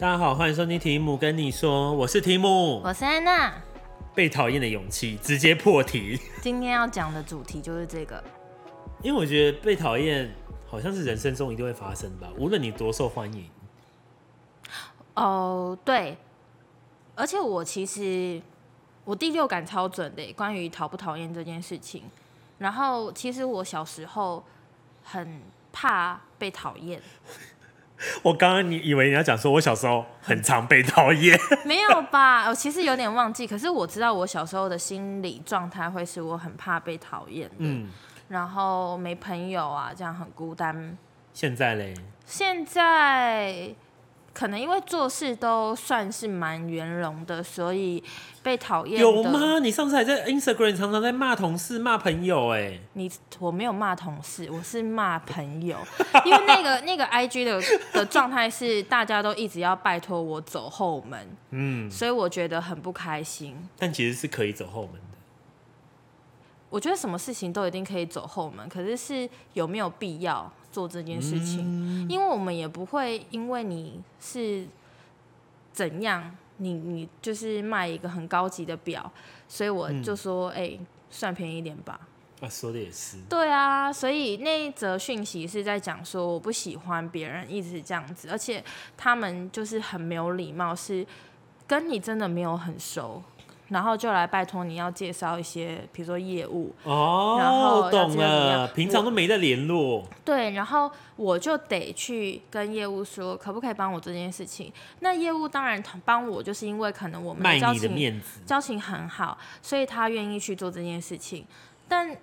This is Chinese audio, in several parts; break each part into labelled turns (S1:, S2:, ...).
S1: 大家好，欢迎收听提姆跟你说，我是提姆，
S2: 我是安娜。
S1: 被讨厌的勇气，直接破题。
S2: 今天要讲的主题就是这个，
S1: 因为我觉得被讨厌好像是人生中一定会发生吧，无论你多受欢迎。
S2: 哦，对，而且我其实我第六感超准的，关于讨不讨厌这件事情。然后其实我小时候很怕被讨厌。
S1: 我刚刚你以为你要讲说，我小时候很常被讨厌，
S2: 没有吧？我其实有点忘记，可是我知道我小时候的心理状态会是我很怕被讨厌的，嗯，然后没朋友啊，这样很孤单。
S1: 现在嘞？
S2: 现在。可能因为做事都算是蛮圆融的，所以被讨厌。
S1: 有吗？你上次还在 Instagram 常常在骂同事、骂朋友哎、欸。
S2: 你我没有骂同事，我是骂朋友，因为那个那个 IG 的的状态是大家都一直要拜托我走后门，嗯，所以我觉得很不开心。
S1: 但其实是可以走后门的。
S2: 我觉得什么事情都一定可以走后门，可是是有没有必要？做这件事情，嗯，因为我们也不会因为你是怎样，你你就是卖一个很高级的表，所以我就说，哎，算便宜一点吧。
S1: 啊，说的也是。
S2: 对啊，所以那一则讯息是在讲说，我不喜欢别人一直这样子，而且他们就是很没有礼貌，是跟你真的没有很熟。然后就来拜托你要介绍一些，比如说业务
S1: 哦，
S2: 然后
S1: 懂了，平常都没在联络。
S2: 对，然后我就得去跟业务说，可不可以帮我这件事情？那业务当然帮我，就是因为可能我们交情，交情很好，所以他愿意去做这件事情。但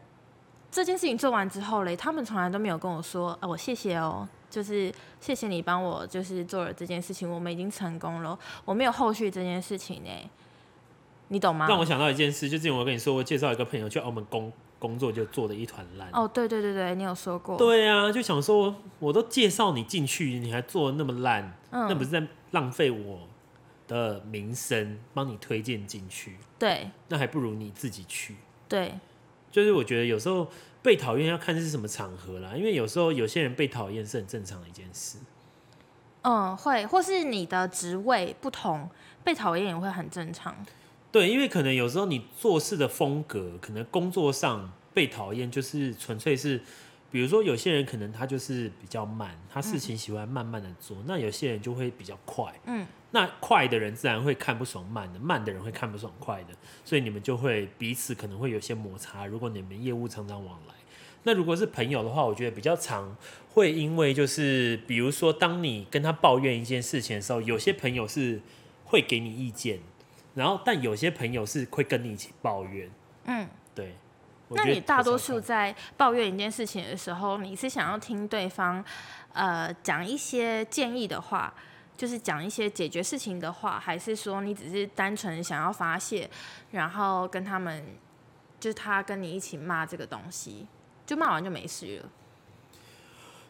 S2: 这件事情做完之后嘞，他们从来都没有跟我说，啊，我谢谢哦，就是谢谢你帮我，就是做了这件事情，我们已经成功了，我没有后续这件事情呢。你懂吗？
S1: 让我想到一件事，就之前我跟你说，我介绍一个朋友去澳门工工作，就做的一团烂。
S2: 哦，对对对对，你有说过。
S1: 对啊，就想说，我都介绍你进去，你还做的那么烂，嗯，那不是在浪费我的名声，帮你推荐进去。
S2: 对，
S1: 那还不如你自己去。
S2: 对，
S1: 就是我觉得有时候被讨厌要看是什么场合啦，因为有时候有些人被讨厌是很正常的一件事。
S2: 嗯，会，或是你的职位不同，被讨厌也会很正常。
S1: 对，因为可能有时候你做事的风格，可能工作上被讨厌，就是纯粹是，比如说有些人可能他就是比较慢，他事情喜欢慢慢的做，嗯、那有些人就会比较快，嗯，那快的人自然会看不爽慢的，慢的人会看不爽快的，所以你们就会彼此可能会有些摩擦。如果你们业务常常往来，那如果是朋友的话，我觉得比较常会因为就是，比如说当你跟他抱怨一件事情的时候，有些朋友是会给你意见。然后，但有些朋友是会跟你一起抱怨。嗯，对。
S2: 那你大多数在抱怨一件事情的时候，你是想要听对方，呃，讲一些建议的话，就是讲一些解决事情的话，还是说你只是单纯想要发泄，然后跟他们，就是他跟你一起骂这个东西，就骂完就没事了。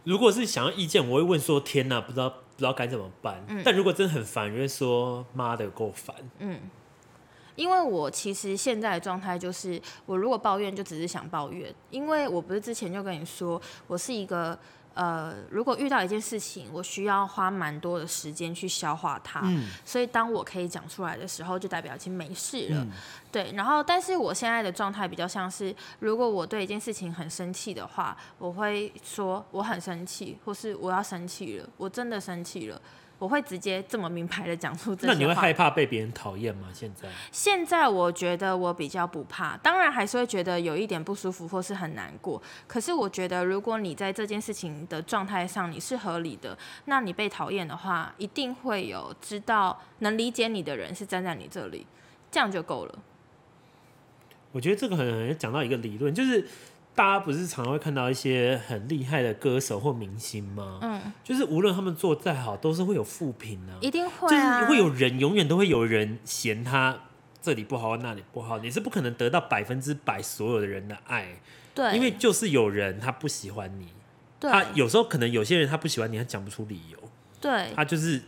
S1: 如果是想要意见，我会问说：“天哪，不知道不知道该怎么办。嗯”但如果真的很烦，就会说：“妈的，够烦。”嗯。
S2: 因为我其实现在的状态就是，我如果抱怨就只是想抱怨，因为我不是之前就跟你说，我是一个呃，如果遇到一件事情，我需要花蛮多的时间去消化它，嗯，所以当我可以讲出来的时候，就代表已经没事了，嗯，对。然后，但是我现在的状态比较像是，如果我对一件事情很生气的话，我会说我很生气，或是我要生气了，我真的生气了。我会直接这么明白的讲出这些话。
S1: 那你会害怕被别人讨厌吗？现在？
S2: 现在我觉得我比较不怕，当然还是会觉得有一点不舒服或是很难过。可是我觉得，如果你在这件事情的状态上你是合理的，那你被讨厌的话，一定会有知道能理解你的人是站在你这里，这样就够了。
S1: 我觉得这个很很讲到一个理论，就是。大家不是常常会看到一些很厉害的歌手或明星吗？嗯，就是无论他们做再好，都是会有负评啊，
S2: 一定会啊，
S1: 就是会有人，永远都会有人嫌他这里不好，那里不好，你是不可能得到百分之百所有的人的爱，
S2: 对，
S1: 因为就是有人他不喜欢你，
S2: 对，
S1: 他有时候可能有些人他不喜欢你，他讲不出理由，
S2: 对，
S1: 他就是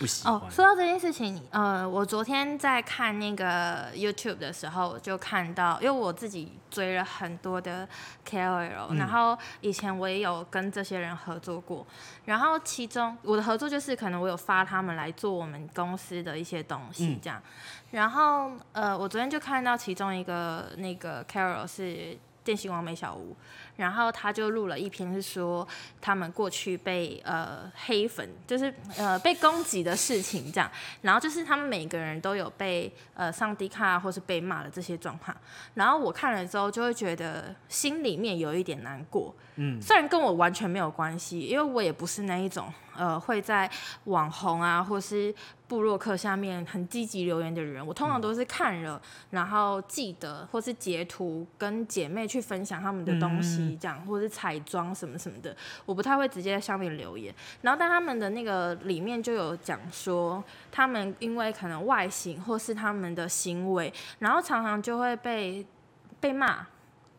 S1: 不喜欢。哦，
S2: 说到这件事情，呃，我昨天在看那个 YouTube 的时候，就看到，因为我自己追了很多的 KOL，嗯，然后以前我也有跟这些人合作过，然后其中我的合作就是可能我有发他们来做我们公司的一些东西这样，嗯，然后呃，我昨天就看到其中一个那个 KOL 是电信网美小吴。然后他就录了一篇，是说他们过去被呃黑粉，就是呃被攻击的事情这样。然后就是他们每个人都有被呃上 D 卡或是被骂的这些状况。然后我看了之后就会觉得心里面有一点难过。嗯，虽然跟我完全没有关系，因为我也不是那一种呃会在网红啊或是。部落客下面很积极留言的人，我通常都是看了，然后记得或是截图跟姐妹去分享他们的东西，这样，或者是彩妆什么什么的，我不太会直接在上面留言。然后但他们的那个里面就有讲说，他们因为可能外形或是他们的行为，然后常常就会被被骂。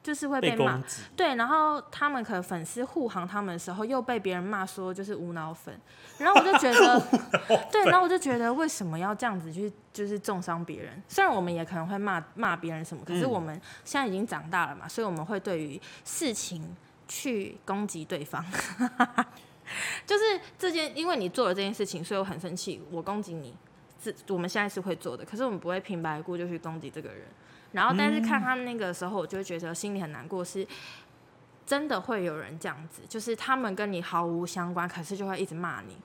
S2: 就是会被骂，对，然后他们可能粉丝护航他们的时候，又被别人骂说就是无脑粉，然后我就觉得，对，然后我就觉得为什么要这样子去就是重伤别人？虽然我们也可能会骂骂别人什么，可是我们现在已经长大了嘛，所以我们会对于事情去攻击对方，就是这件，因为你做了这件事情，所以我很生气，我攻击你，是我们现在是会做的，可是我们不会平白无故就去攻击这个人。然后，但是看他们那个时候，我就会觉得心里很难过，是真的会有人这样子，就是他们跟你毫无相关，可是就会一直骂你。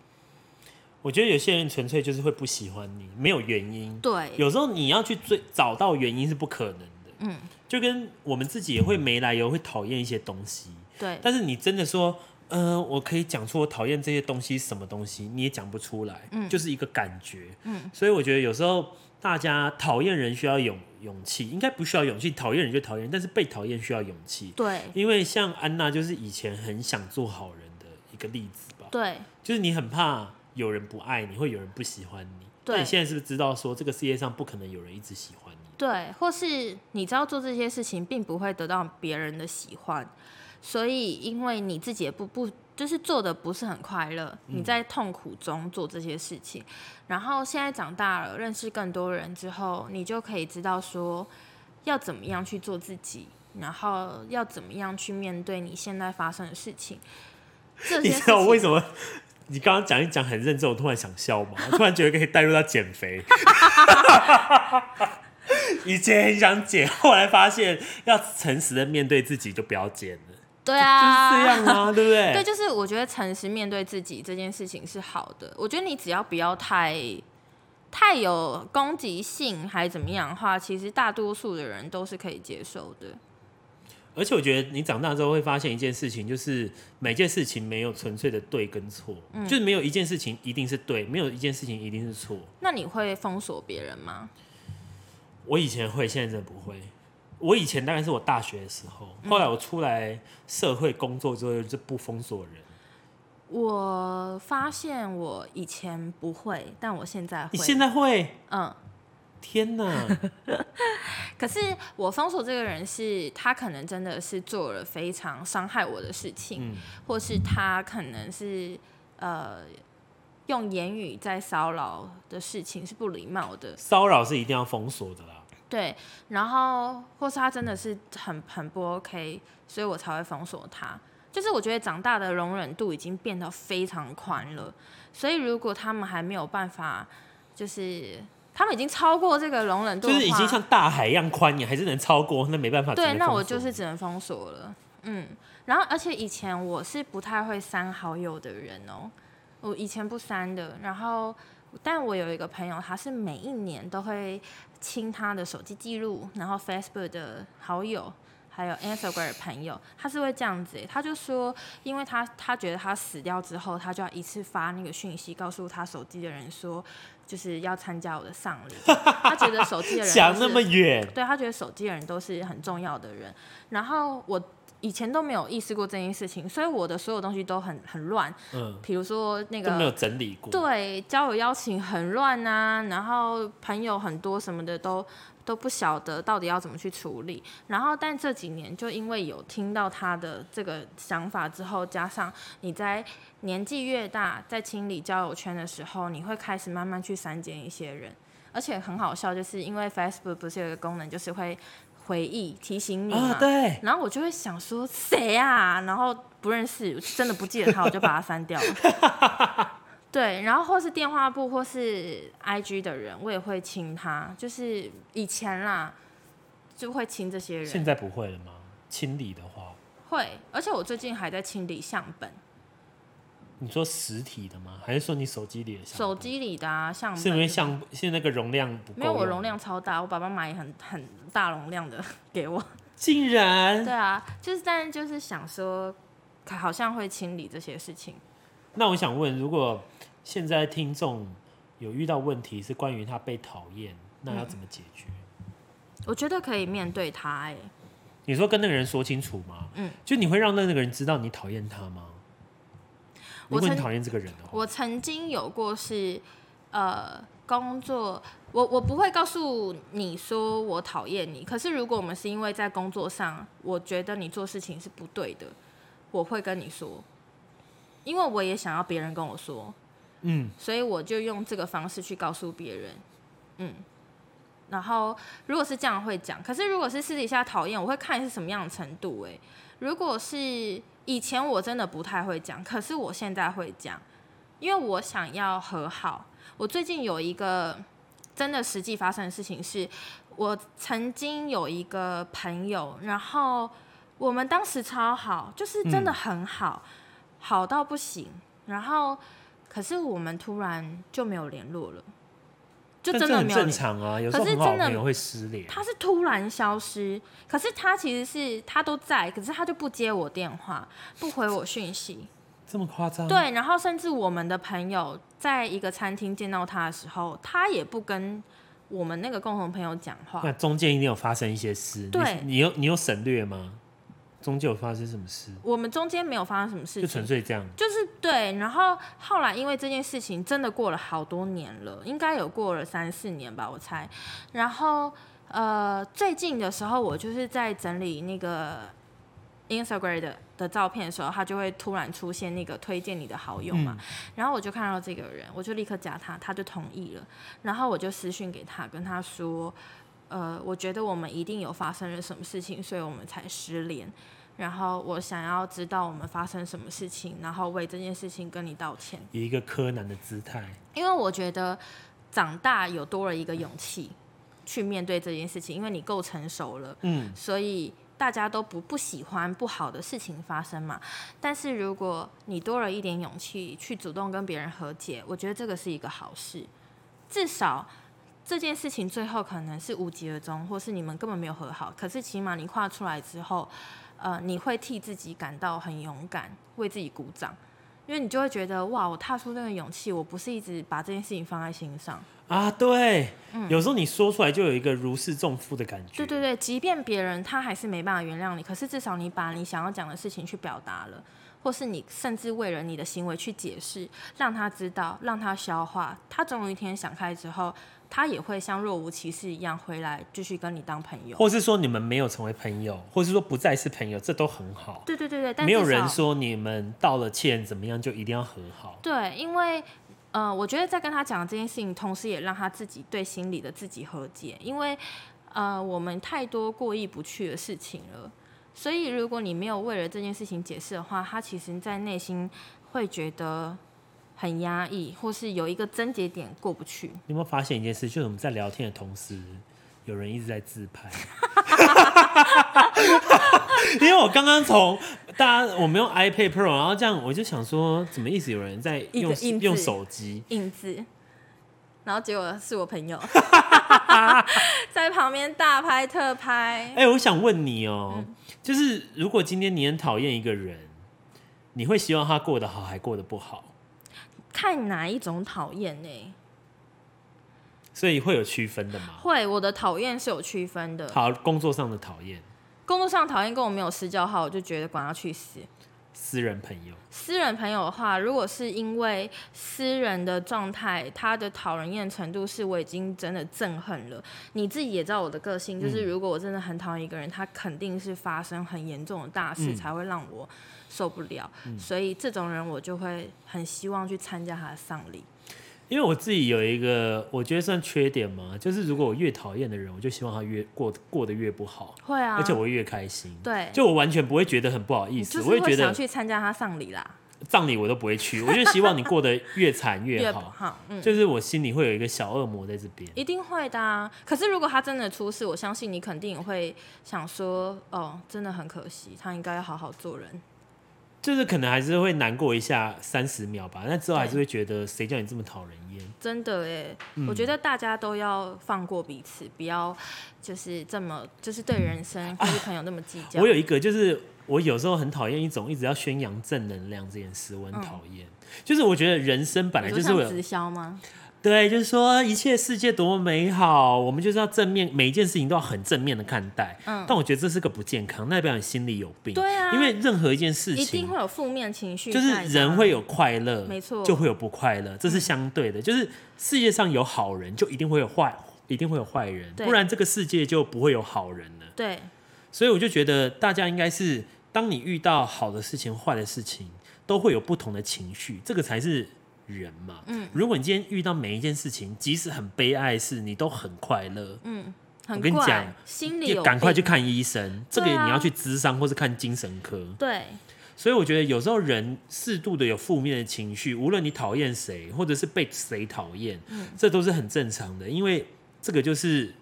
S1: 我觉得有些人纯粹就是会不喜欢你，没有原因。
S2: 对，
S1: 有时候你要去追找到原因是不可能的。嗯，就跟我们自己也会没来由会讨厌一些东西。
S2: 对，
S1: 但是你真的说，呃，我可以讲出我讨厌这些东西什么东西，你也讲不出来。嗯，就是一个感觉。嗯，所以我觉得有时候。大家讨厌人需要勇勇气，应该不需要勇气。讨厌人就讨厌，但是被讨厌需要勇气。
S2: 对，
S1: 因为像安娜就是以前很想做好人的一个例子吧。
S2: 对，
S1: 就是你很怕有人不爱你，会有人不喜欢你。
S2: 对，
S1: 你现在是不是知道说这个世界上不可能有人一直喜欢你？
S2: 对，或是你知道做这些事情并不会得到别人的喜欢，所以因为你自己也不不。就是做的不是很快乐，你在痛苦中做这些事情，嗯、然后现在长大了，认识更多人之后，你就可以知道说要怎么样去做自己，然后要怎么样去面对你现在发生的事情。事情，
S1: 你知道为什么？你刚刚讲一讲很认真，我突然想笑吗？我突然觉得可以带入到减肥。以前很想减，后来发现要诚实的面对自己，就不要减了。
S2: 对啊，
S1: 就是这样啊，对不对？
S2: 对，就是我觉得诚实面对自己这件事情是好的。我觉得你只要不要太太有攻击性，还是怎么样的话，其实大多数的人都是可以接受的。
S1: 而且我觉得你长大之后会发现一件事情，就是每件事情没有纯粹的对跟错，嗯，就是没有一件事情一定是对，没有一件事情一定是错。
S2: 那你会封锁别人吗？
S1: 我以前会，现在真的不会。我以前大概是我大学的时候，后来我出来社会工作之后就不封锁人。
S2: 我发现我以前不会，但我现在会。
S1: 你现在会？
S2: 嗯。
S1: 天哪！
S2: 可是我封锁这个人是，他可能真的是做了非常伤害我的事情，嗯、或是他可能是呃用言语在骚扰的事情是不礼貌的。
S1: 骚扰是一定要封锁的啦。
S2: 对，然后或是他真的是很很不 OK，所以我才会封锁他。就是我觉得长大的容忍度已经变得非常宽了，所以如果他们还没有办法，就是他们已经超过这个容忍度，
S1: 就是已经像大海一样宽，你还是能超过，那没办法。
S2: 对，那我就是只能封锁了。嗯，然后而且以前我是不太会删好友的人哦，我以前不删的，然后。但我有一个朋友，他是每一年都会清他的手机记录，然后 Facebook 的好友，还有 Instagram 的朋友，他是会这样子。他就说，因为他他觉得他死掉之后，他就要一次发那个讯息，告诉他手机的人说，就是要参加我的丧礼。他觉得手机的人
S1: 想那么远，
S2: 对，他觉得手机的人都是很重要的人。然后我。以前都没有意识过这件事情，所以我的所有东西都很很乱。嗯，比如说那个
S1: 都没有整理过。
S2: 对，交友邀请很乱啊，然后朋友很多什么的都都不晓得到底要怎么去处理。然后，但这几年就因为有听到他的这个想法之后，加上你在年纪越大，在清理交友圈的时候，你会开始慢慢去删减一些人。而且很好笑，就是因为 Facebook 不是有一个功能，就是会回忆提醒你嘛。
S1: 哦，对。
S2: 然后我就会想说谁啊？然后不认识，真的不记得他，我就把他删掉了。对，然后或是电话簿或是 IG 的人，我也会清他。就是以前啦，就会清这些人。
S1: 现在不会了吗？清理的话
S2: 会，而且我最近还在清理相本。
S1: 你说实体的吗？还是说你手机里的？
S2: 手机里的啊，相。
S1: 是因为相现在那个容量不够？
S2: 没有，我容量超大，我爸爸买很很大容量的给我。
S1: 竟然？
S2: 对啊，就是但是就是想说，好像会清理这些事情。
S1: 那我想问，如果现在听众有遇到问题是关于他被讨厌，那要怎么解决？
S2: 嗯，我觉得可以面对他。哎，
S1: 你说跟那个人说清楚吗？嗯，就你会让那个人知道你讨厌他吗？如果你讨厌这个人的话，
S2: 我曾经有过是，呃，工作，我我不会告诉你说我讨厌你，可是如果我们是因为在工作上，我觉得你做事情是不对的，我会跟你说，因为我也想要别人跟我说，嗯，所以我就用这个方式去告诉别人，嗯，然后如果是这样会讲，可是如果是私底下讨厌，我会看是什么样的程度，欸，哎，如果是。以前我真的不太会讲，可是我现在会讲，因为我想要和好。我最近有一个真的实际发生的事情是，我曾经有一个朋友，然后我们当时超好，就是真的很好，嗯、好到不行。然后，可是我们突然就没有联络了。就真的没有
S1: 正常啊，有时候很好的朋友会失联。
S2: 他是突然消失，可是他其实是他都在，可是他就不接我电话，不回我讯息。
S1: 这么夸张？
S2: 对，然后甚至我们的朋友在一个餐厅见到他的时候，他也不跟我们那个共同朋友讲话。
S1: 那中间一定有发生一些事。
S2: 对，
S1: 你，你有你有省略吗？中间有发生什么事？
S2: 我们中间没有发生什么事情，
S1: 就纯粹这样。
S2: 就是对，然后后来因为这件事情真的过了好多年了，应该有过了三四年吧，我猜。然后呃，最近的时候，我就是在整理那个 Instagram 的的照片的时候，他就会突然出现那个推荐你的好友嘛。嗯、然后我就看到这个人，我就立刻加他，他就同意了。然后我就私讯给他，跟他说，呃，我觉得我们一定有发生了什么事情，所以我们才失联。然后我想要知道我们发生什么事情，然后为这件事情跟你道歉，
S1: 以一个柯南的姿态。
S2: 因为我觉得长大有多了一个勇气去面对这件事情，因为你够成熟了，嗯，所以大家都不不喜欢不好的事情发生嘛。但是如果你多了一点勇气去主动跟别人和解，我觉得这个是一个好事。至少这件事情最后可能是无疾而终，或是你们根本没有和好，可是起码你跨出来之后。呃，你会替自己感到很勇敢，为自己鼓掌，因为你就会觉得哇，我踏出那个勇气，我不是一直把这件事情放在心上
S1: 啊。对，嗯，有时候你说出来就有一个如释重负的感觉。
S2: 对对对，即便别人他还是没办法原谅你，可是至少你把你想要讲的事情去表达了，或是你甚至为了你的行为去解释，让他知道，让他消化，他总有一天想开之后。他也会像若无其事一样回来，继续跟你当朋友，
S1: 或是说你们没有成为朋友，或是说不再是朋友，这都很好。
S2: 对对对对，但
S1: 没有人说你们道了歉怎么样就一定要和好。
S2: 对，因为呃，我觉得在跟他讲这件事情，同时也让他自己对心里的自己和解，因为呃，我们太多过意不去的事情了，所以如果你没有为了这件事情解释的话，他其实在内心会觉得。很压抑，或是有一个症结点过不去。
S1: 你有没有发现一件事？就是我们在聊天的同时，有人一直在自拍。因为我刚刚从大家我们用 iPad Pro，然后这样我就想说，什么意思？有人在用用手机
S2: 印字，然后结果是我朋友 在旁边大拍特拍。
S1: 哎、欸，我想问你哦、喔，嗯、就是如果今天你很讨厌一个人，你会希望他过得好，还过得不好？
S2: 看哪一种讨厌呢？
S1: 所以会有区分的吗？
S2: 会，我的讨厌是有区分的。
S1: 好，工作上的讨厌，
S2: 工作上讨厌跟我没有私交好，我就觉得管他去死。
S1: 私人朋友，
S2: 私人朋友的话，如果是因为私人的状态，他的讨人厌程度是我已经真的憎恨了。你自己也知道我的个性，就是如果我真的很讨厌一个人，他肯定是发生很严重的大事才会让我受不了。嗯、所以这种人我就会很希望去参加他的丧礼。
S1: 因为我自己有一个，我觉得算缺点嘛，就是如果我越讨厌的人，我就希望他越过过得越不好。
S2: 会啊，
S1: 而且我会越开心。
S2: 对，
S1: 就我完全不会觉得很不好意思，我会觉得
S2: 想去参加他丧礼啦。
S1: 葬礼我都不会去，我就希望你过得越惨越好。
S2: 好，嗯，
S1: 就是我心里会有一个小恶魔在这边。
S2: 一定会的啊。可是如果他真的出事，我相信你肯定会想说，哦，真的很可惜，他应该要好好做人。
S1: 就是可能还是会难过一下三十秒吧，但之后还是会觉得谁叫你这么讨人厌？
S2: 真的哎，嗯、我觉得大家都要放过彼此，不要就是这么就是对人生或是朋友那么计较、啊。
S1: 我有一个就是我有时候很讨厌一种一直要宣扬正能量这件事，我很讨厌。嗯、就是我觉得人生本来就是有
S2: 直销吗？
S1: 对，就是说一切世界多么美好，我们就是要正面，每一件事情都要很正面的看待。嗯，但我觉得这是个不健康，那代表你心里有病。
S2: 对啊，
S1: 因为任何一件事情
S2: 一定会有负面情绪，
S1: 就是人会有快乐，
S2: 没错，
S1: 就会有不快乐，这是相对的。嗯、就是世界上有好人，就一定会有坏，一定会有坏人，不然这个世界就不会有好人了。
S2: 对，
S1: 所以我就觉得大家应该是，当你遇到好的事情、坏的事情，都会有不同的情绪，这个才是。人嘛，嗯，如果你今天遇到每一件事情，即使很悲哀的事，你都很快乐，
S2: 嗯，
S1: 我跟你讲，
S2: 心里
S1: 赶快去看医生，这个你要去咨商或是看精神科，
S2: 对。
S1: 所以我觉得有时候人适度的有负面的情绪，无论你讨厌谁，或者是被谁讨厌，嗯，这都是很正常的，因为这个就是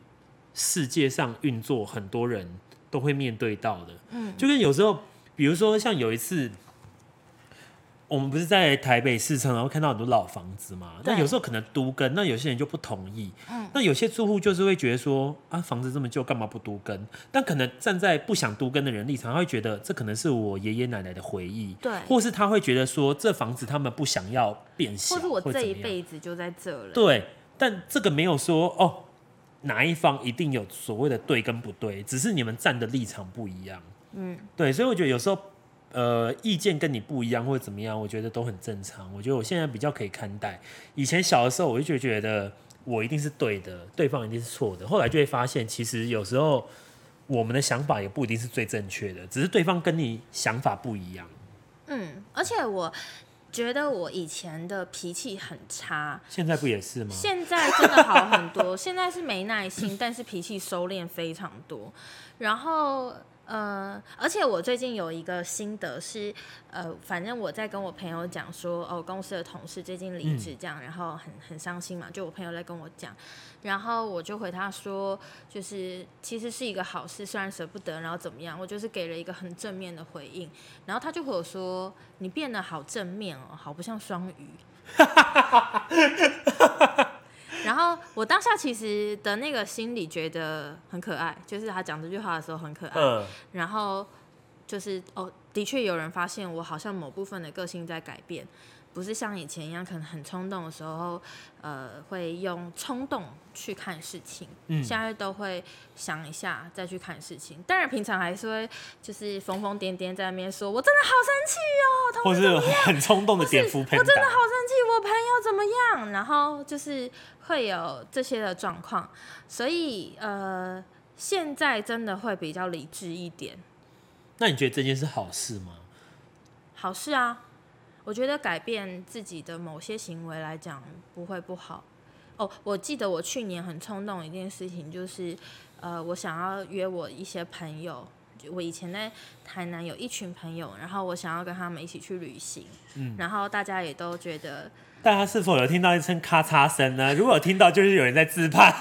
S1: 世界上运作很多人都会面对到的，嗯，就跟有时候，比如说像有一次。我们不是在台北市城，然后看到很多老房子嘛？那有时候可能都跟，那有些人就不同意。嗯，那有些住户就是会觉得说啊，房子这么旧，干嘛不都跟？但可能站在不想都跟的人立场，他会觉得这可能是我爷爷奶奶的回忆，
S2: 对，
S1: 或是他会觉得说这房子他们不想要变小，
S2: 或是我这一辈子就在这了。
S1: 对，但这个没有说哦，哪一方一定有所谓的对跟不对，只是你们站的立场不一样。嗯，对，所以我觉得有时候。呃，意见跟你不一样或者怎么样，我觉得都很正常。我觉得我现在比较可以看待。以前小的时候，我就觉得我一定是对的，对方一定是错的。后来就会发现，其实有时候我们的想法也不一定是最正确的，只是对方跟你想法不一样。
S2: 嗯，而且我觉得我以前的脾气很差，
S1: 现在不也是吗？
S2: 现在真的好很多，现在是没耐心，但是脾气收敛非常多。然后。呃，而且我最近有一个心得是，呃，反正我在跟我朋友讲说，哦，公司的同事最近离职这样，嗯、然后很很伤心嘛，就我朋友在跟我讲，然后我就回他说，就是其实是一个好事，虽然舍不得，然后怎么样，我就是给了一个很正面的回应，然后他就和我说，你变得好正面哦，好不像双鱼。然后我当下其实的那个心里觉得很可爱，就是他讲这句话的时候很可爱。嗯、然后就是哦，的确有人发现我好像某部分的个性在改变。不是像以前一样，可能很冲动的时候，呃，会用冲动去看事情。嗯，现在都会想一下再去看事情。当然，平常还是会就是疯疯癫癫在那边说：“我真的好生气哦！”
S1: 或是很冲动的点。
S2: 我真的好生气，我朋友怎么样？然后就是会有这些的状况。所以呃，现在真的会比较理智一点。
S1: 那你觉得这件事好事吗？
S2: 好事啊。我觉得改变自己的某些行为来讲不会不好。哦，我记得我去年很冲动一件事情，就是呃，我想要约我一些朋友，我以前在台南有一群朋友，然后我想要跟他们一起去旅行。嗯，然后大家也都觉得，
S1: 大家是否有听到一声咔嚓声呢？如果有听到，就是有人在自拍。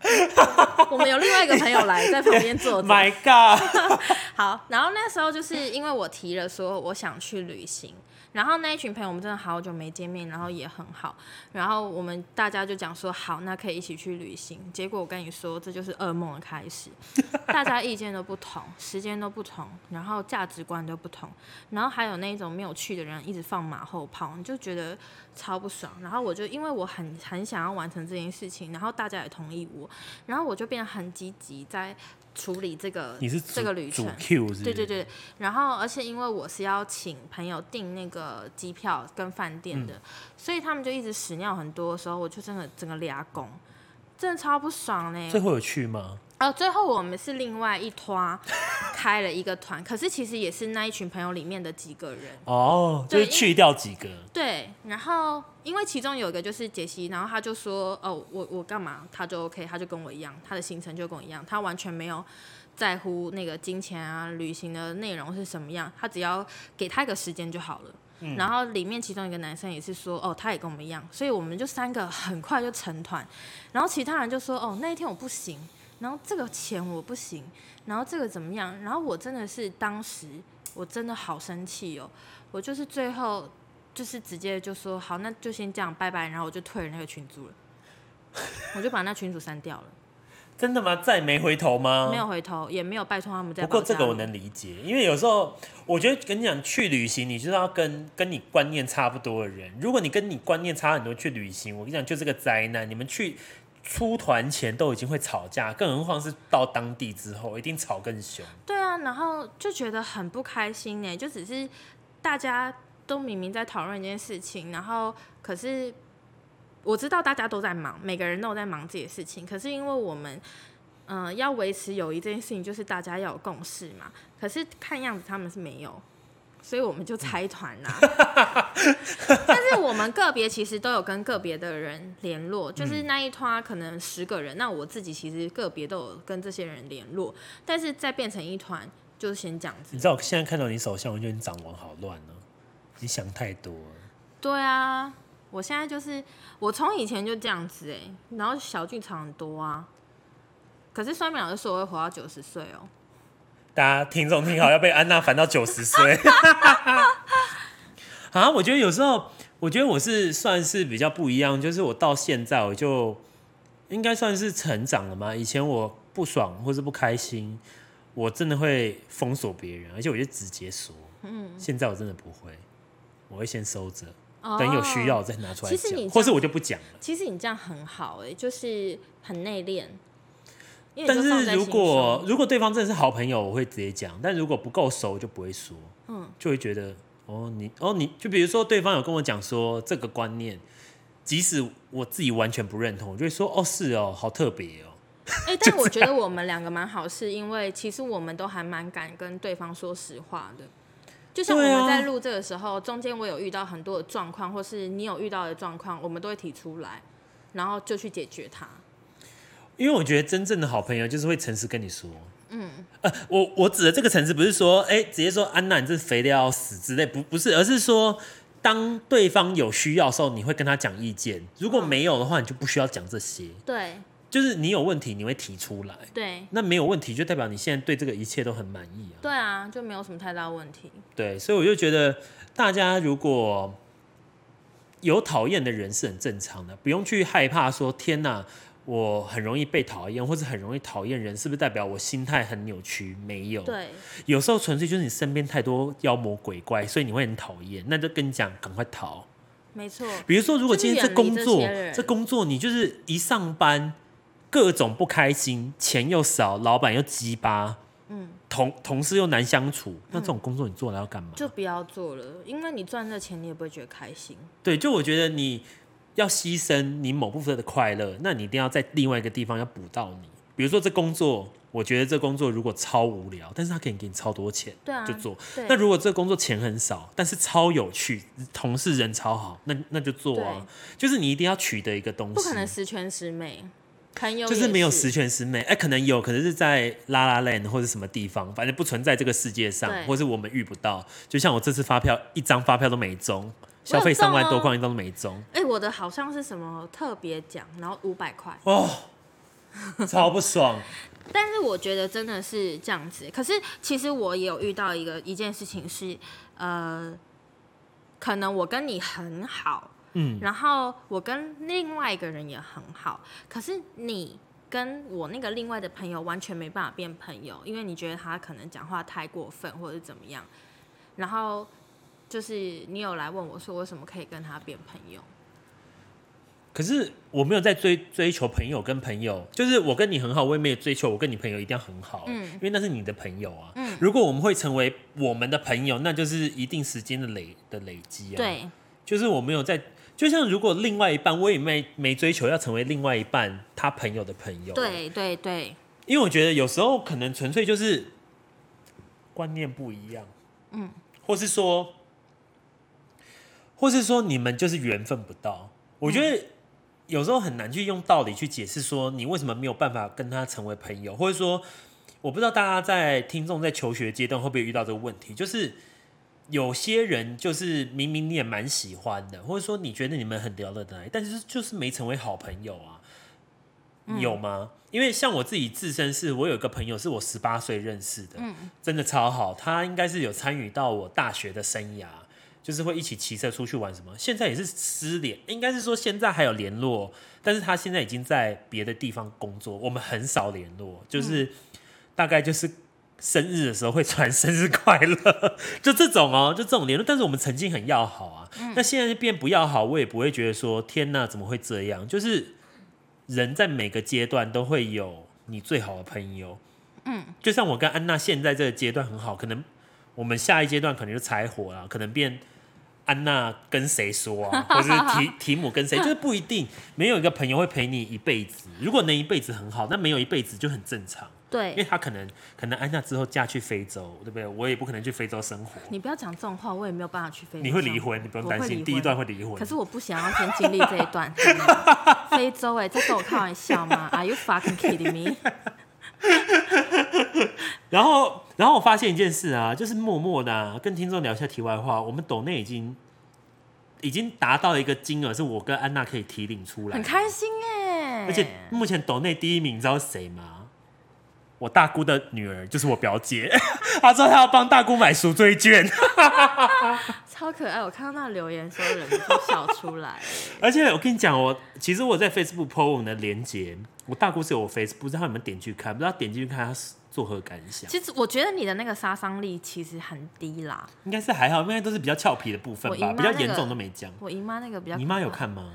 S2: 我们有另外一个朋友来在旁边坐着。
S1: My God！
S2: 好，然后那时候就是因为我提了说我想去旅行。然后那一群朋友，我们真的好久没见面，然后也很好。然后我们大家就讲说，好，那可以一起去旅行。结果我跟你说，这就是噩梦的开始。大家意见都不同，时间都不同，然后价值观都不同，然后还有那种没有去的人一直放马后炮，你就觉得超不爽。然后我就因为我很很想要完成这件事情，然后大家也同意我，然后我就变得很积极在。处理这个
S1: 你是
S2: 这个旅程
S1: ，Q 是是？
S2: 对对对。然后，而且因为我是要请朋友订那个机票跟饭店的，嗯、所以他们就一直屎尿很多的时候，我就真的整个俩拱，真的超不爽呢。
S1: 最后有去吗？
S2: 哦，最后我们是另外一团开了一个团，可是其实也是那一群朋友里面的几个人
S1: 哦，就是去掉几个。
S2: 对，然后因为其中有一个就是杰西，然后他就说：“哦，我我干嘛？”他就 OK，他就跟我一样，他的行程就跟我一样，他完全没有在乎那个金钱啊、旅行的内容是什么样，他只要给他一个时间就好了。嗯。然后里面其中一个男生也是说：“哦，他也跟我们一样。”所以我们就三个很快就成团，然后其他人就说：“哦，那一天我不行。”然后这个钱我不行，然后这个怎么样？然后我真的是当时我真的好生气哦，我就是最后就是直接就说好，那就先这样拜拜，然后我就退了那个群组了，我就把那群组删掉了。
S1: 真的吗？再没回头吗？
S2: 没有回头，也没有拜托他们再。
S1: 不过这个我能理解，因为有时候我觉得跟你讲去旅行，你就是要跟跟你观念差不多的人。如果你跟你观念差很多去旅行，我跟你讲就是个灾难。你们去。出团前都已经会吵架，更何况是到当地之后，一定吵更凶。
S2: 对啊，然后就觉得很不开心呢，就只是大家都明明在讨论一件事情，然后可是我知道大家都在忙，每个人都有在忙自己的事情，可是因为我们嗯、要维持友谊这件事情，就是大家要有共识嘛。可是看样子他们是没有。所以我们就拆团啦，但是我们个别其实都有跟个别的人联络，就是那一团可能十个人，那我自己其实个别都有跟这些人联络，但是再变成一团，就是先这样子。
S1: 你知道我现在看到你手相，我觉得你掌纹好乱哦，你想太多了。
S2: 对啊，我现在就是我从以前就这样子哎，然后小剧场很多啊，可是算命老师说我会活到九十岁哦。
S1: 大家听众听好，要被安娜烦到九十岁。啊，我觉得有时候，我觉得我是算是比较不一样，就是我到现在我就应该算是成长了嘛。以前我不爽或是不开心，我真的会封锁别人，而且我就直接说。嗯，现在我真的不会，我会先收着，等有需要再拿出来讲，或是我就不讲了。
S2: 其实你这样很好哎，就是很内敛。
S1: 但是如果如果对方真的是好朋友，我会直接讲；但如果不够熟，就不会说。嗯，就会觉得哦，你哦，你就比如说对方有跟我讲说这个观念，即使我自己完全不认同，我就会说哦，是哦，好特别哦。
S2: 哎、欸，但我觉得我们两个蛮好，是因为其实我们都还蛮敢跟对方说实话的。就像我们在录这个时候，中间我有遇到很多的状况，或是你有遇到的状况，我们都会提出来，然后就去解决它。
S1: 因为我觉得真正的好朋友就是会诚实跟你说，嗯，呃，我我指的这个诚实不是说，哎，直接说安娜你这肥的要死之类，不不是，而是说，当对方有需要的时候，你会跟他讲意见，如果没有的话，你就不需要讲这些，
S2: 对，
S1: 就是你有问题你会提出来，
S2: 对，
S1: 那没有问题就代表你现在对这个一切都很满意啊，
S2: 对啊，就没有什么太大问题，
S1: 对，所以我就觉得大家如果有讨厌的人是很正常的，不用去害怕说天哪。我很容易被讨厌，或者很容易讨厌人，是不是代表我心态很扭曲？没有，
S2: 对，
S1: 有时候纯粹就是你身边太多妖魔鬼怪，所以你会很讨厌。那就跟你讲，赶快逃。
S2: 没错。
S1: 比如说，如果今天这工作，这，这工作你就是一上班各种不开心，钱又少，老板又鸡巴，嗯，同同事又难相处，那这种工作你做了要干嘛？
S2: 就不要做了，因为你赚这钱你也不会觉得开心。
S1: 对，就我觉得你。要牺牲你某部分的快乐，那你一定要在另外一个地方要补到你。比如说这工作，我觉得这工作如果超无聊，但是他可以给你超多钱，
S2: 对啊，
S1: 就做。那如果这工作钱很少，但是超有趣，同事人超好，那那就做啊。就是你一定要取得一个东西，
S2: 不可能十全十美，
S1: 就是没有十全十美。哎、欸，可能有可能是在 La La Land 或者什么地方，反正不存在这个世界上，或是我们遇不到。就像我这次发票，一张发票都没中。消费三万多块，你都没中。
S2: 哎、欸，我的好像是什么特别奖，然后五百块。
S1: 哦，超不爽。
S2: 但是我觉得真的是这样子。可是其实我也有遇到一个一件事情是，呃，可能我跟你很好，嗯，然后我跟另外一个人也很好，可是你跟我那个另外的朋友完全没办法变朋友，因为你觉得他可能讲话太过分或者是怎么样，然后。就是你有来问我说，为什么可以跟他变朋友？
S1: 可是我没有在追追求朋友跟朋友，就是我跟你很好，我也没有追求我跟你朋友一定要很好，嗯，因为那是你的朋友啊。嗯，如果我们会成为我们的朋友，那就是一定时间的累的累积啊。
S2: 对，
S1: 就是我没有在，就像如果另外一半我也没没追求要成为另外一半他朋友的朋友，
S2: 对对对，
S1: 因为我觉得有时候可能纯粹就是观念不一样，嗯，或是说，或是说你们就是缘分不到，我觉得。有时候很难去用道理去解释说你为什么没有办法跟他成为朋友，或者说我不知道大家在听众在求学阶段会不会遇到这个问题，就是有些人就是明明你也蛮喜欢的，或者说你觉得你们很聊得来，但是就是没成为好朋友啊，有吗？因为像我自己自身是我有一个朋友是我十八岁认识的，真的超好，他应该是有参与到我大学的生涯。就是会一起骑车出去玩什么，现在也是失联，应该是说现在还有联络，但是他现在已经在别的地方工作，我们很少联络，就是大概就是生日的时候会传 生日快乐，就这种哦，就这种联络，但是我们曾经很要好啊，那现在变不要好，我也不会觉得说天哪，怎么会这样？就是人在每个阶段都会有你最好的朋友，嗯，就像我跟安娜现在这个阶段很好，可能我们下一阶段可能就柴火了，可能变。安娜跟谁说啊？或是提提姆跟谁？就是不一定，没有一个朋友会陪你一辈子。如果能一辈子很好，那没有一辈子就很正常。
S2: 对，
S1: 因为他可能可能安娜之后嫁去非洲，对不对？我也不可能去非洲生活。
S2: 你不要讲这种话，我也没有办法去非洲。
S1: 你会离婚，你不用担心，第一段会离婚。
S2: 可是我不想要先经历这一段。非洲哎、欸，在跟我开玩笑吗？Are you fucking kidding me？
S1: 然后，然后我发现一件事啊，就是默默的、啊、跟听众聊一下题外话。我们抖内已经已经达到一个金额，是我跟安娜可以提领出来，
S2: 很开心哎。
S1: 而且目前抖内第一名，你知道是谁吗？我大姑的女儿，就是我表姐。她说她要帮大姑买赎罪券，
S2: 超可爱。我看到那留言，所有人都笑出来。
S1: 而且我跟你讲，我其实我在 Facebook po 我们的连结，我大姑是有我 Facebook，不知道你们点去看，不知道点进去看她是作何感想？
S2: 其实我觉得你的那个杀伤力其实很低啦，
S1: 应该是还好，因为都是比较俏皮的部分吧，那个、比较严重都没讲。
S2: 我姨妈那个比较，
S1: 姨妈有看吗？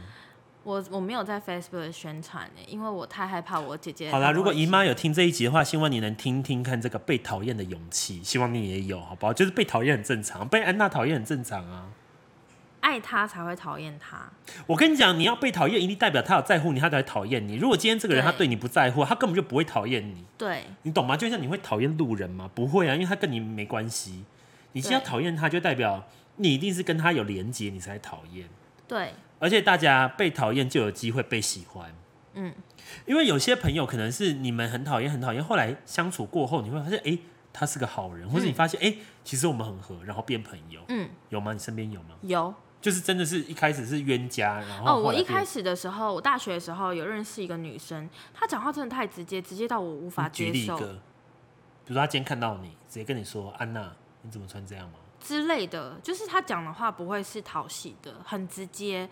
S2: 我我没有在 Facebook 宣传诶，因为我太害怕我姐姐。
S1: 好啦，如果姨妈有听这一集的话，希望你能听听看这个被讨厌的勇气，希望你也有，好不好？就是被讨厌很正常，被安娜讨厌很正常啊。
S2: 爱他才会讨厌他。
S1: 我跟你讲，你要被讨厌，一定代表他有在乎你，他才会讨厌你。如果今天这个人他对你不在乎，他根本就不会讨厌你。
S2: 对，
S1: 你懂吗？就像你会讨厌路人吗？不会啊，因为他跟你没关系。你先要讨厌他，就代表你一定是跟他有连结，你才讨厌。
S2: 对。
S1: 而且大家被讨厌就有机会被喜欢，嗯，因为有些朋友可能是你们很讨厌很讨厌，后来相处过后你会发现，哎、欸，他是个好人，或者你发现，哎、欸，其实我们很合，然后变朋友，嗯，有吗？你身边有吗？
S2: 有，
S1: 就是真的是一开始是冤家，然后，
S2: 后哦，我一开始的时候，我大学的时候有认识一个女生，她讲话真的太直接，直接到我无法接受。举例一个，
S1: 比如说她今天看到你，直接跟你说，安娜，你怎么穿这样吗？
S2: 之类的，就是他讲的话不会是讨喜的，很直接。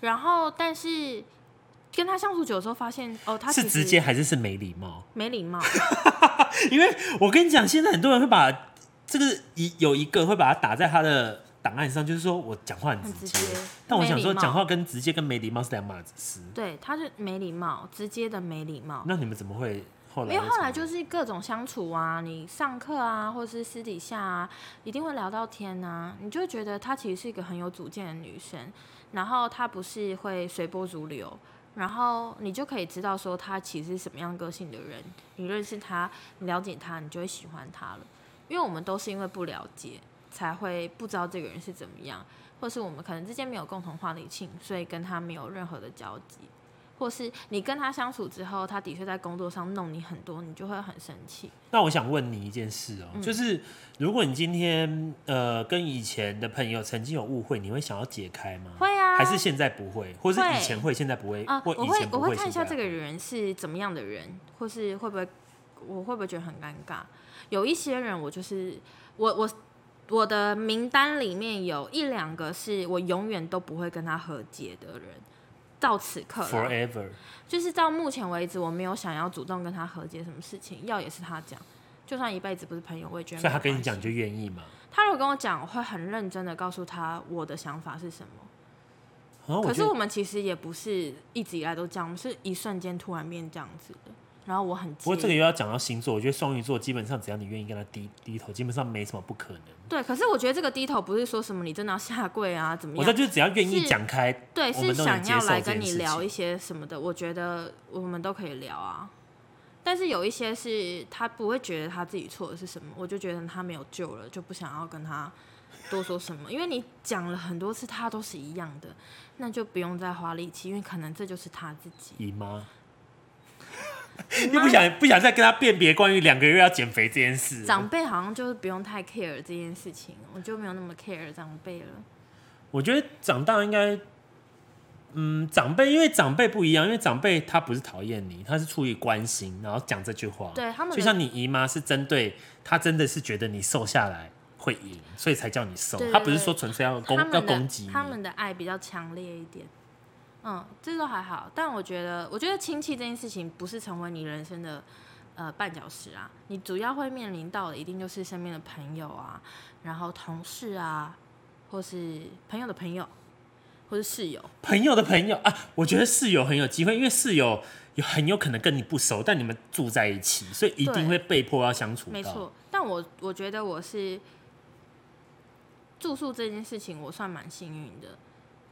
S2: 然后，但是跟他相处久的时候，发现哦，他
S1: 是直接还是是没礼貌？
S2: 没礼貌。
S1: 因为我跟你讲，现在很多人会把这个一有一个会把它打在他的档案上，就是说我讲话很直接。直接但我想说，讲话跟直接跟没礼貌是两码子事。
S2: 对，他是没礼貌，直接的没礼貌。
S1: 那你们怎么会？因
S2: 为后来就是各种相处啊，你上课啊，或者是私底下啊，一定会聊到天啊，你就觉得她其实是一个很有主见的女生，然后她不是会随波逐流，然后你就可以知道说她其实是什么样个性的人。你认识她，你了解她，你就会喜欢她了。因为我们都是因为不了解，才会不知道这个人是怎么样，或是我们可能之间没有共同话题性，所以跟他没有任何的交集。或是你跟他相处之后，他的确在工作上弄你很多，你就会很生气。
S1: 那我想问你一件事哦、喔，嗯、就是如果你今天呃跟以前的朋友曾经有误会，你会想要解开吗？
S2: 会啊，
S1: 还是现在不会，或是以前会，现在不会？啊，
S2: 我会我会看一下这个人是怎么样的人，或是会不会我会不会觉得很尴尬？有一些人，我就是我我我的名单里面有一两个是我永远都不会跟他和解的人。到此刻
S1: ，forever，
S2: 就是到目前为止，我没有想要主动跟他和解什么事情，要也是他讲，就算一辈子不是朋友，我也觉得。
S1: 所以他跟你讲，你就愿意吗？
S2: 他如果跟我讲，我会很认真的告诉他我的想法是什么。可是我们其实也不是一直以来都这样，我们是一瞬间突然变这样子的。然后我很，不
S1: 过这个又要讲到星座，我觉得双鱼座基本上只要你愿意跟他低低头，基本上没什么不可能。
S2: 对，可是我觉得这个低头不是说什么你真的要下跪啊，怎么样？
S1: 我就是只要愿意讲开，
S2: 对，是想要来跟你聊一些什么的，我觉得我们都可以聊啊。但是有一些是他不会觉得他自己错的是什么，我就觉得他没有救了，就不想要跟他多说什么，因为你讲了很多次，他都是一样的，那就不用再花力气，因为可能这就是他自己。
S1: 姨妈。又不想不想再跟他辨别关于两个月要减肥这件事。
S2: 长辈好像就是不用太 care 这件事情，我就没有那么 care 长辈了。
S1: 我觉得长大应该，嗯，长辈因为长辈不一样，因为长辈他不是讨厌你，他是出于关心，然后讲这句话。
S2: 对他们，
S1: 就像你姨妈是针对他，真的是觉得你瘦下来会赢，所以才叫你瘦。他不是说纯粹要攻要攻击你。
S2: 他们的爱比较强烈一点。嗯，这都还好，但我觉得，我觉得亲戚这件事情不是成为你人生的呃绊脚石啊。你主要会面临到的一定就是身边的朋友啊，然后同事啊，或是朋友的朋友，或是室友。
S1: 朋友的朋友啊，我觉得室友很有机会，因为室友有很有可能跟你不熟，但你们住在一起，所以一定会被迫要相处。
S2: 没错，但我我觉得我是住宿这件事情，我算蛮幸运的。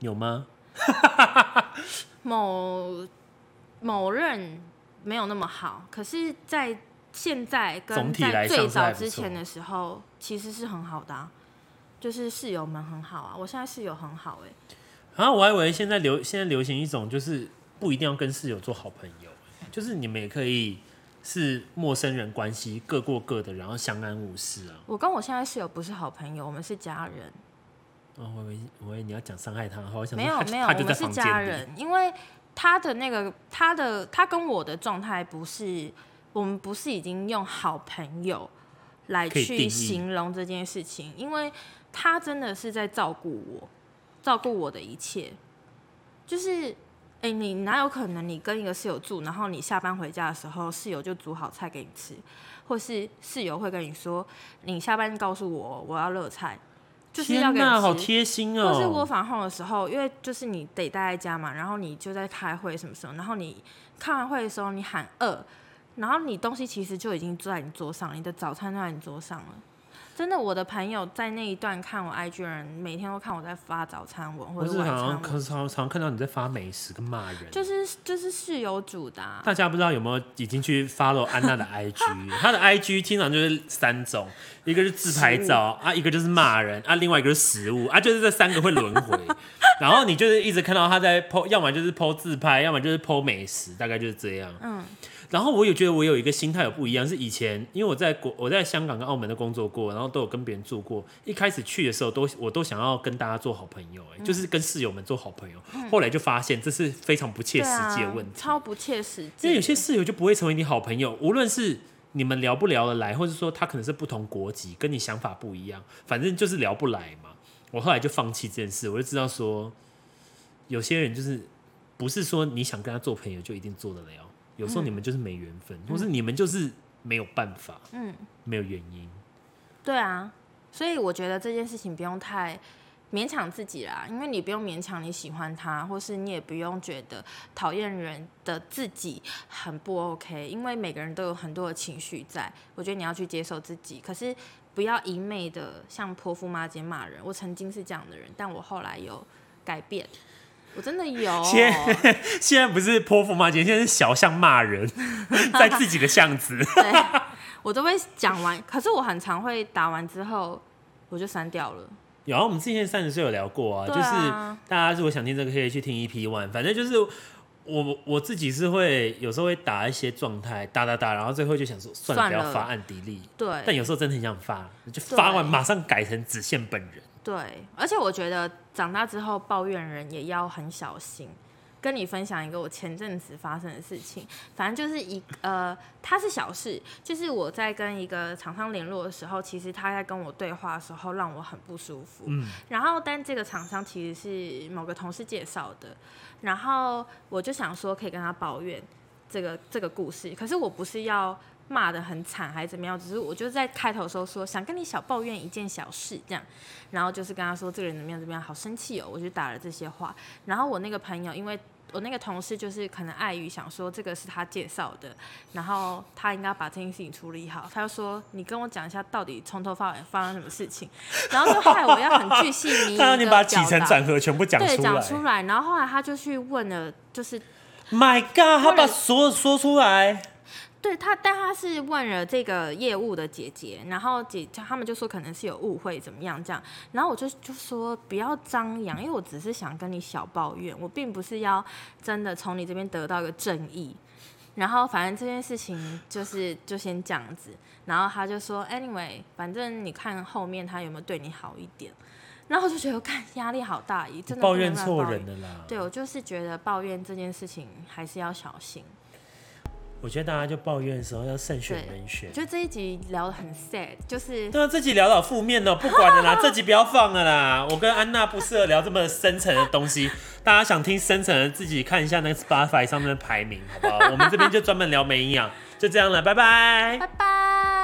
S1: 有吗？
S2: 某某任没有那么好，可是，在现在跟在最早之前的时候，其实是很好的啊，就是室友们很好啊。我现在室友很好哎，
S1: 啊，我还以为现在流现在流行一种，就是不一定要跟室友做好朋友，就是你们也可以是陌生人关系，各过各的，然后相安无事啊。
S2: 我跟我现在室友不是好朋友，我们是家人。
S1: 哦，我以为我以为你要讲伤害他的话，我想
S2: 没有没有，我们是家人，因为他的那个他的他跟我的状态不是，我们不是已经用好朋友来去形容这件事情，因为他真的是在照顾我，照顾我的一切，就是哎、欸，你哪有可能你跟一个室友住，然后你下班回家的时候，室友就煮好菜给你吃，或是室友会跟你说，你下班告诉我我要热菜。就是要给
S1: 好贴心哦！
S2: 或是我返后的时候，因为就是你得待在家嘛，然后你就在开会什么时候，然后你开完会的时候你喊饿，然后你东西其实就已经坐在你桌上，你的早餐都在你桌上了。真的，我的朋友在那一段看我 IG 人，每天都看我在发早餐文或者晚餐文。
S1: 常常常看到你在发美食跟骂人。
S2: 就是就是室友煮的啊。
S1: 大家不知道有没有已经去 follow 安娜的 IG？她的 IG 经常就是三种，一个是自拍照啊，一个就是骂人啊，另外一个是食物啊，就是这三个会轮回。然后你就是一直看到她在 po，要么就是 po 自拍，要么就是 po 美食，大概就是这样。嗯。然后我也觉得我有一个心态有不一样，是以前因为我在国我在香港跟澳门的工作过，然后都有跟别人住过。一开始去的时候都我都想要跟大家做好朋友，嗯，就是跟室友们做好朋友，嗯。后来就发现这是非常不切实际的问题，啊，
S2: 超不切实际。
S1: 因为有些室友就不会成为你好朋友，无论是你们聊不聊得来，或者说他可能是不同国籍，跟你想法不一样，反正就是聊不来嘛。我后来就放弃这件事，我就知道说，有些人就是不是说你想跟他做朋友就一定做得了。有时候你们就是没缘分，嗯，或是你们就是没有办法，嗯，没有原因。
S2: 对啊，所以我觉得这件事情不用太勉强自己啦，因为你不用勉强你喜欢他，或是你也不用觉得讨厌人的自己很不 OK，因为每个人都有很多的情绪在，我觉得你要去接受自己，可是不要一昧的像泼妇骂街骂人。我曾经是这样的人，但我后来有改变。我真的有。
S1: 现在 现在不是泼妇骂街，现在是小巷骂人，在自己的巷子。
S2: 对，我都会讲完，可是我很常会打完之后我就删掉了。
S1: 有啊，我们之前三十岁有聊过啊，啊，就是大家如果想听这个，可以去听 EP One。反正就是我我自己是会有时候会打一些状态，打打打，然后最后就想说算了，不要发按 delete。
S2: 对。
S1: 但有时候真的很想发，就发完马上改成只限本人。
S2: 对，而且我觉得长大之后抱怨人也要很小心。跟你分享一个我前阵子发生的事情，反正就是一呃，它是小事，就是我在跟一个厂商联络的时候，其实他在跟我对话的时候让我很不舒服。嗯。然后，但这个厂商其实是某个同事介绍的，然后我就想说可以跟他抱怨这个这个故事，可是我不是要。骂的很惨还是怎么样，只是我就在开头的时候说想跟你小抱怨一件小事这样，然后就是跟他说这个人怎么样怎么样，好生气哦，我就打了这些话。然后我那个朋友因为。我那个同事就是可能碍于想说这个是他介绍的，然后他应该把这件事情处理好，他就说你跟我讲一下到底从头到尾发生什么事情，然后就害我要很巨细 靡遗的表达，
S1: 你把起承转合全部讲出来，
S2: 对，讲出来，然后后来他就去问了，就是
S1: ，My God，他把所有说出来。
S2: 对他，但他是问了这个业务的姐姐，然后姐他们就说可能是有误会，怎么样这样，然后我就就说不要张扬，因为我只是想跟你小抱怨，我并不是要真的从你这边得到一个正义，然后反正这件事情就是就先这样子，然后他就说 anyway，反正你看后面他有没有对你好一点，然后我就觉得我看压力好大，真的抱怨错人的啦，对，我就是觉得抱怨这件事情还是要小心。
S1: 我觉得大家就抱怨的时候要慎选人选。
S2: 就这一集聊得很 sad，就是
S1: 对啊，这集聊到负面了，不管了啦，这集不要放了啦。我跟安娜不适合聊这么深层的东西，大家想听深层的，自己看一下那个 Spotify 上面的排名，好不好？我们这边就专门聊没营养，就这样了，拜拜，
S2: 拜拜。